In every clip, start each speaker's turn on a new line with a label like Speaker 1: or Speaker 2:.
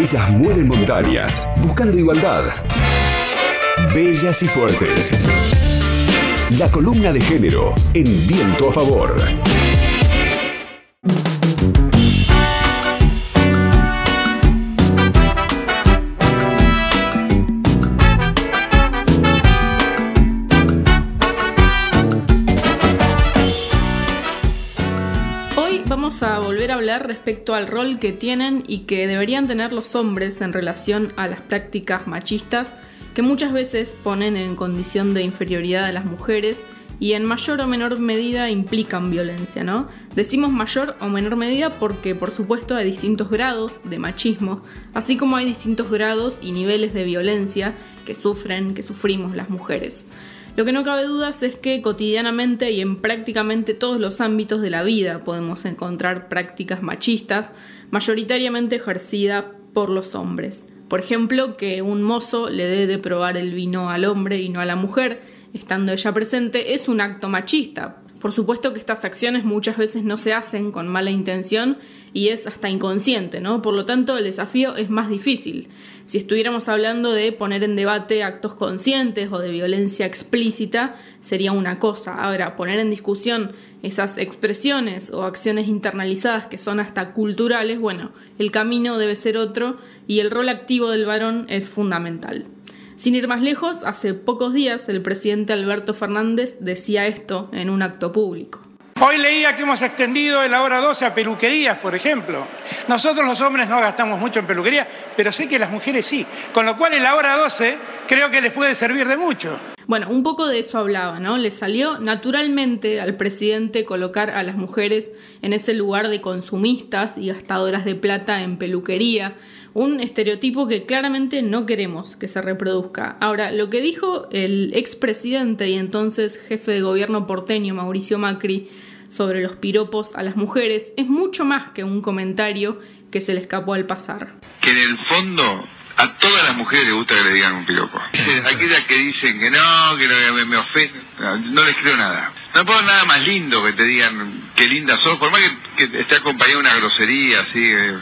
Speaker 1: Ellas mueven montañas, buscando igualdad. Bellas y fuertes. La columna de género en viento a favor.
Speaker 2: A volver a hablar respecto al rol que tienen y que deberían tener los hombres en relación a las prácticas machistas que muchas veces ponen en condición de inferioridad a las mujeres y en mayor o menor medida implican violencia, ¿no? Decimos mayor o menor medida porque por supuesto hay distintos grados de machismo, así como hay distintos grados y niveles de violencia que sufren, que sufrimos las mujeres. Lo que no cabe dudas es que cotidianamente y en prácticamente todos los ámbitos de la vida podemos encontrar prácticas machistas, mayoritariamente ejercidas por los hombres. Por ejemplo, que un mozo le dé de probar el vino al hombre y no a la mujer, estando ella presente, es un acto machista, por supuesto que estas acciones muchas veces no se hacen con mala intención y es hasta inconsciente, ¿no? Por lo tanto, el desafío es más difícil. Si estuviéramos hablando de poner en debate actos conscientes o de violencia explícita, sería una cosa. Ahora, poner en discusión esas expresiones o acciones internalizadas que son hasta culturales, bueno, el camino debe ser otro y el rol activo del varón es fundamental. Sin ir más lejos, hace pocos días el presidente Alberto Fernández decía esto en un acto público.
Speaker 3: Hoy leía que hemos extendido la hora 12 a peluquerías, por ejemplo. Nosotros los hombres no gastamos mucho en peluquería, pero sé que las mujeres sí. Con lo cual en la hora 12 creo que les puede servir de mucho.
Speaker 2: Bueno, un poco de eso hablaba, ¿no? Le salió naturalmente al presidente colocar a las mujeres en ese lugar de consumistas y gastadoras de plata en peluquería, un estereotipo que claramente no queremos que se reproduzca. Ahora, lo que dijo el expresidente y entonces jefe de gobierno porteño Mauricio Macri sobre los piropos a las mujeres es mucho más que un comentario que se le escapó al pasar.
Speaker 4: Que en el fondo a todas las mujeres les gusta que le digan un piropo. Aquellas que dicen que no, que me, me ofenden, no les creo nada. No puedo nada más lindo que te digan qué linda sos, por más que, esté acompañado de una grosería así, eh,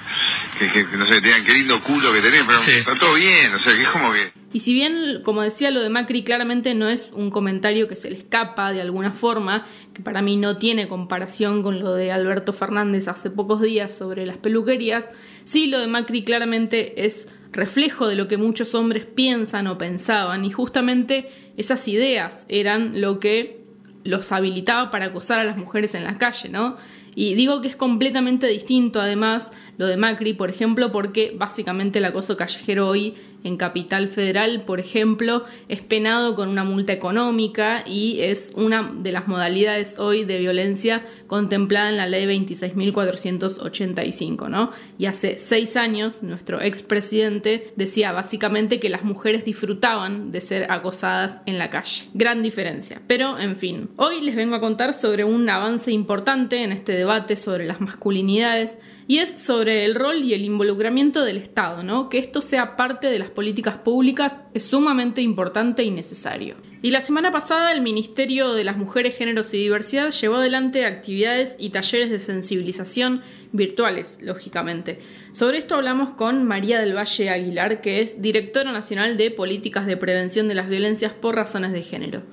Speaker 4: que, no sé, te digan qué lindo culo que tenés, pero está todo bien, o sea, que es como que...
Speaker 2: Y si bien, como decía, lo de Macri claramente no es un comentario que se le escapa de alguna forma, que para mí no tiene comparación con lo de Alberto Fernández hace pocos días sobre las peluquerías, sí lo de Macri claramente es reflejo de lo que muchos hombres piensan o pensaban y justamente esas ideas eran lo que los habilitaba para acosar a las mujeres en la calle, ¿no? Y digo que es completamente distinto además lo de Macri, por ejemplo, porque básicamente el acoso callejero hoy en Capital Federal, por ejemplo, es penado con una multa económica y es una de las modalidades hoy de violencia contemplada en la ley 26.485, ¿no? Y hace seis años nuestro expresidente decía básicamente que las mujeres disfrutaban de ser acosadas en la calle. Gran diferencia. Pero, en fin, hoy les vengo a contar sobre un avance importante en este debate sobre las masculinidades y es sobre el rol y el involucramiento del Estado, ¿no? Que esto sea parte de las políticas públicas es sumamente importante y necesario. Y la semana pasada el Ministerio de las Mujeres, Géneros y Diversidad llevó adelante actividades y talleres de sensibilización virtuales, lógicamente. Sobre esto hablamos con María del Valle Aguilar, que es directora nacional de Políticas de Prevención de las Violencias por Razones de Género.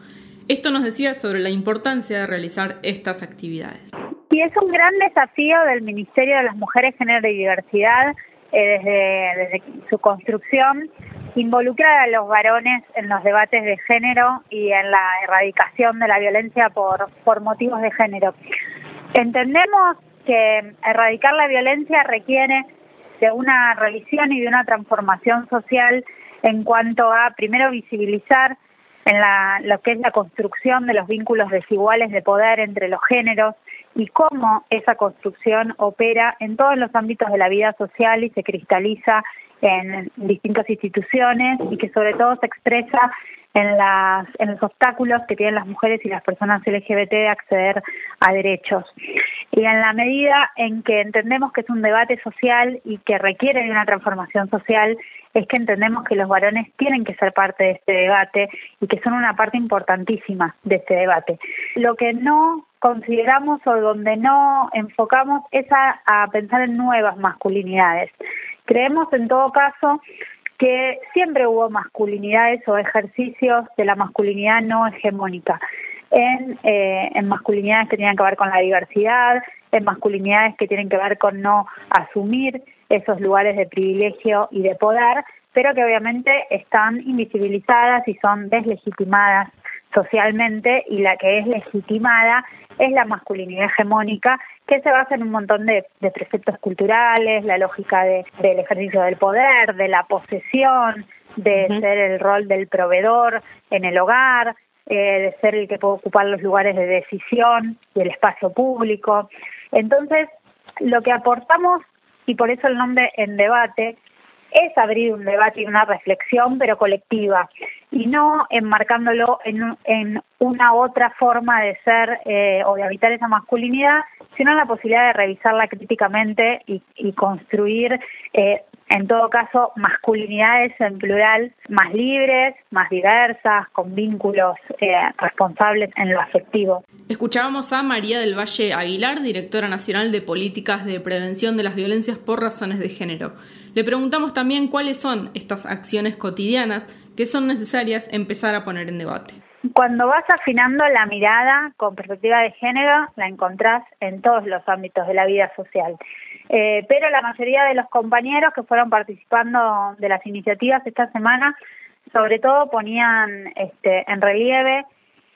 Speaker 2: Esto nos decía sobre la importancia de realizar estas actividades.
Speaker 5: Y es un gran desafío del Ministerio de las Mujeres, Género y Diversidad eh, desde, su construcción involucrar a los varones en los debates de género y en la erradicación de la violencia por, por motivos de género. Entendemos que erradicar la violencia requiere de una revisión y de una transformación social en cuanto a, primero, visibilizar en la, lo que es la construcción de los vínculos desiguales de poder entre los géneros y cómo esa construcción opera en todos los ámbitos de la vida social y se cristaliza en distintas instituciones y que sobre todo se expresa en, las, en los obstáculos que tienen las mujeres y las personas LGBT de acceder a derechos. Y en la medida en que entendemos que es un debate social y que requiere de una transformación social, es que entendemos que los varones tienen que ser parte de este debate y que son una parte importantísima de este debate. Lo que no consideramos o donde no enfocamos es a, pensar en nuevas masculinidades Creemos en todo caso que siempre hubo masculinidades o ejercicios de la masculinidad no hegemónica. En, eh, en, masculinidades que tienen que ver con la diversidad, en masculinidades que tienen que ver con no asumir esos lugares de privilegio y de poder, pero que obviamente están invisibilizadas y son deslegitimadas socialmente y la que es legitimada es la masculinidad hegemónica que se basa en un montón de, preceptos culturales, la lógica del ejercicio del poder, de la posesión, de ser el rol del proveedor en el hogar, eh, de ser el que puede ocupar los lugares de decisión y el espacio público. Entonces, lo que aportamos, y por eso el nombre en debate, es abrir un debate y una reflexión, pero colectiva, y no enmarcándolo en, en una otra forma de ser eh, o de habitar esa masculinidad, sino en la posibilidad de revisarla críticamente y, y construir eh, en todo caso, masculinidades en plural más libres, más diversas, con vínculos eh, responsables en lo afectivo.
Speaker 2: Escuchábamos a María del Valle Aguilar, directora nacional de Políticas de Prevención de las Violencias por Razones de Género. Le preguntamos también cuáles son estas acciones cotidianas que son necesarias empezar a poner en debate.
Speaker 5: Cuando vas afinando la mirada con perspectiva de género, la encontrás en todos los ámbitos de la vida social. Eh, pero la mayoría de los compañeros que fueron participando de las iniciativas esta semana, sobre todo ponían este, en relieve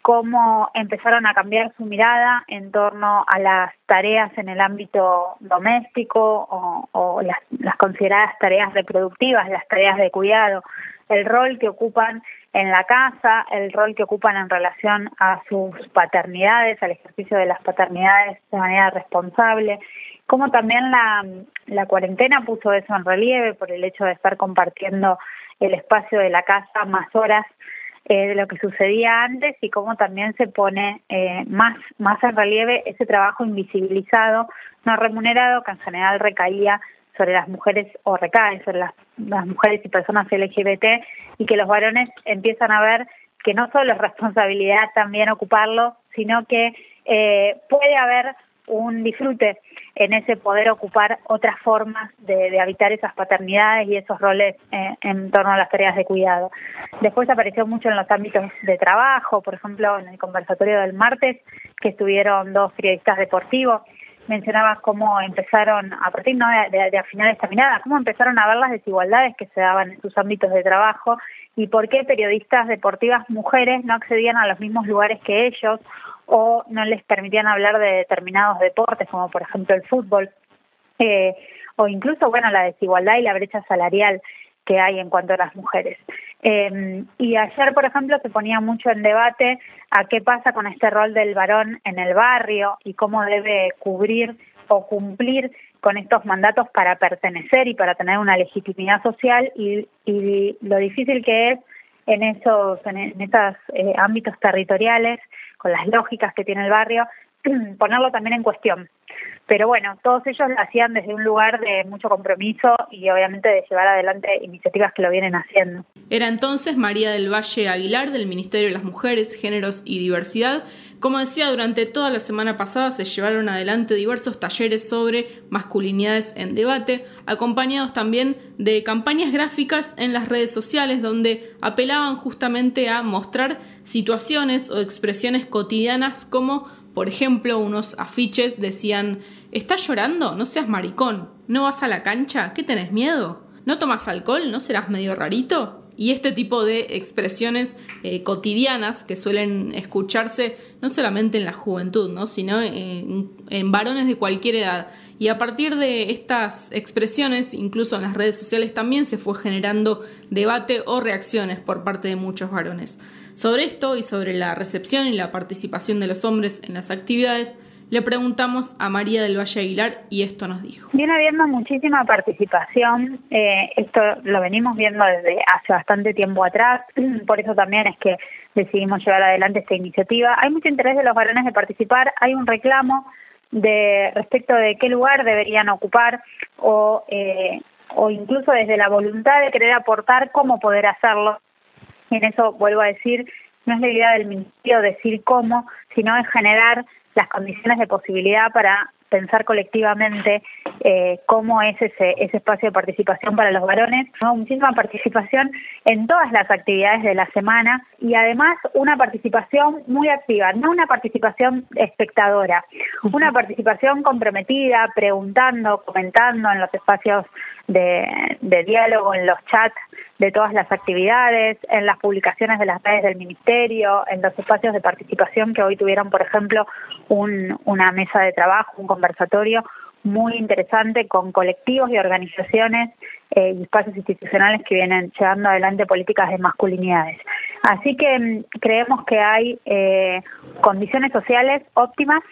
Speaker 5: cómo empezaron a cambiar su mirada en torno a las tareas en el ámbito doméstico o, las, consideradas tareas reproductivas, las tareas de cuidado, el rol que ocupan en la casa, el rol que ocupan en relación a sus paternidades, al ejercicio de las paternidades de manera responsable, como también la, la cuarentena puso eso en relieve por el hecho de estar compartiendo el espacio de la casa más horas eh, de lo que sucedía antes y cómo también se pone eh, más, más en relieve ese trabajo invisibilizado, no remunerado, que en general recaía sobre las mujeres o recae sobre las, las mujeres y personas LGBT y que los varones empiezan a ver que no solo es responsabilidad también ocuparlo, sino que eh, puede haber un disfrute en ese poder ocupar otras formas de, habitar esas paternidades y esos roles eh, en torno a las tareas de cuidado. Después apareció mucho en los ámbitos de trabajo, por ejemplo, en el conversatorio del martes, que estuvieron dos periodistas deportivos, mencionabas cómo empezaron, a partir ¿no? de, de, esta mirada, cómo empezaron a ver las desigualdades que se daban en sus ámbitos de trabajo y por qué periodistas deportivas mujeres no accedían a los mismos lugares que ellos o no les permitían hablar de determinados deportes, como por ejemplo el fútbol, eh, o incluso, bueno, la desigualdad y la brecha salarial que hay en cuanto a las mujeres. Eh, y ayer, por ejemplo, se ponía mucho en debate a qué pasa con este rol del varón en el barrio y cómo debe cubrir o cumplir con estos mandatos para pertenecer y para tener una legitimidad social. Y, y lo difícil que es en esos en, esos eh, ámbitos territoriales con las lógicas que tiene el barrio ponerlo también en cuestión pero bueno, todos ellos lo hacían desde un lugar de mucho compromiso y obviamente de llevar adelante iniciativas que lo vienen haciendo.
Speaker 2: Era entonces María del Valle Aguilar del Ministerio de las Mujeres, Géneros y Diversidad. Como decía, durante toda la semana pasada se llevaron adelante diversos talleres sobre masculinidades en debate, acompañados también de campañas gráficas en las redes sociales donde apelaban justamente a mostrar situaciones o expresiones cotidianas como por ejemplo, unos afiches decían, ¿estás llorando? No seas maricón. ¿No vas a la cancha? ¿Qué tenés miedo? ¿No tomas alcohol? ¿No serás medio rarito? Y este tipo de expresiones eh, cotidianas que suelen escucharse no solamente en la juventud, ¿no? sino en, en varones de cualquier edad. Y a partir de estas expresiones, incluso en las redes sociales, también se fue generando debate o reacciones por parte de muchos varones. Sobre esto y sobre la recepción y la participación de los hombres en las actividades, le preguntamos a María del Valle Aguilar y esto nos dijo.
Speaker 5: Viene habiendo muchísima participación, eh, esto lo venimos viendo desde hace bastante tiempo atrás, por eso también es que decidimos llevar adelante esta iniciativa. Hay mucho interés de los varones de participar, hay un reclamo de respecto de qué lugar deberían ocupar o, eh, o incluso desde la voluntad de querer aportar cómo poder hacerlo en eso vuelvo a decir, no es la idea del ministerio decir cómo, sino es generar las condiciones de posibilidad para pensar colectivamente eh, cómo es ese, ese espacio de participación para los varones, muchísima participación en todas las actividades de la semana y además una participación muy activa, no una participación espectadora, una participación comprometida, preguntando, comentando en los espacios de, de diálogo, en los chats de todas las actividades, en las publicaciones de las redes del Ministerio, en los espacios de participación que hoy tuvieron, por ejemplo, un, una mesa de trabajo, un conversatorio muy interesante con colectivos y organizaciones eh, y espacios institucionales que vienen llevando adelante políticas de masculinidades. Así que mm, creemos que hay eh, condiciones sociales óptimas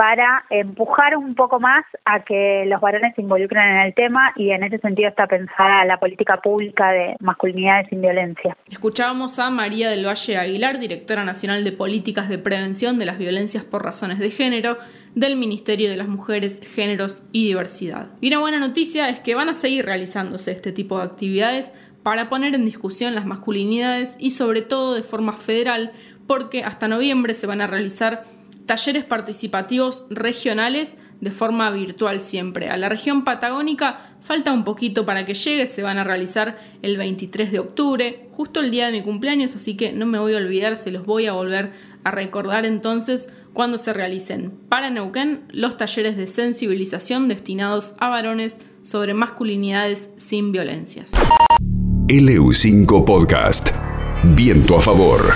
Speaker 5: para empujar un poco más a que los varones se involucren en el tema y en ese sentido está pensada la política pública de masculinidades sin violencia.
Speaker 2: Escuchábamos a María del Valle Aguilar, directora nacional de políticas de prevención de las violencias por razones de género del Ministerio de las Mujeres, Géneros y Diversidad. Y una buena noticia es que van a seguir realizándose este tipo de actividades para poner en discusión las masculinidades y sobre todo de forma federal porque hasta noviembre se van a realizar talleres participativos regionales de forma virtual siempre. A la región patagónica falta un poquito para que llegue, se van a realizar el 23 de octubre, justo el día de mi cumpleaños, así que no me voy a olvidar, se los voy a volver a recordar entonces cuando se realicen para Neuquén los talleres de sensibilización destinados a varones sobre masculinidades sin violencias.
Speaker 1: LU5 Podcast. Viento a favor.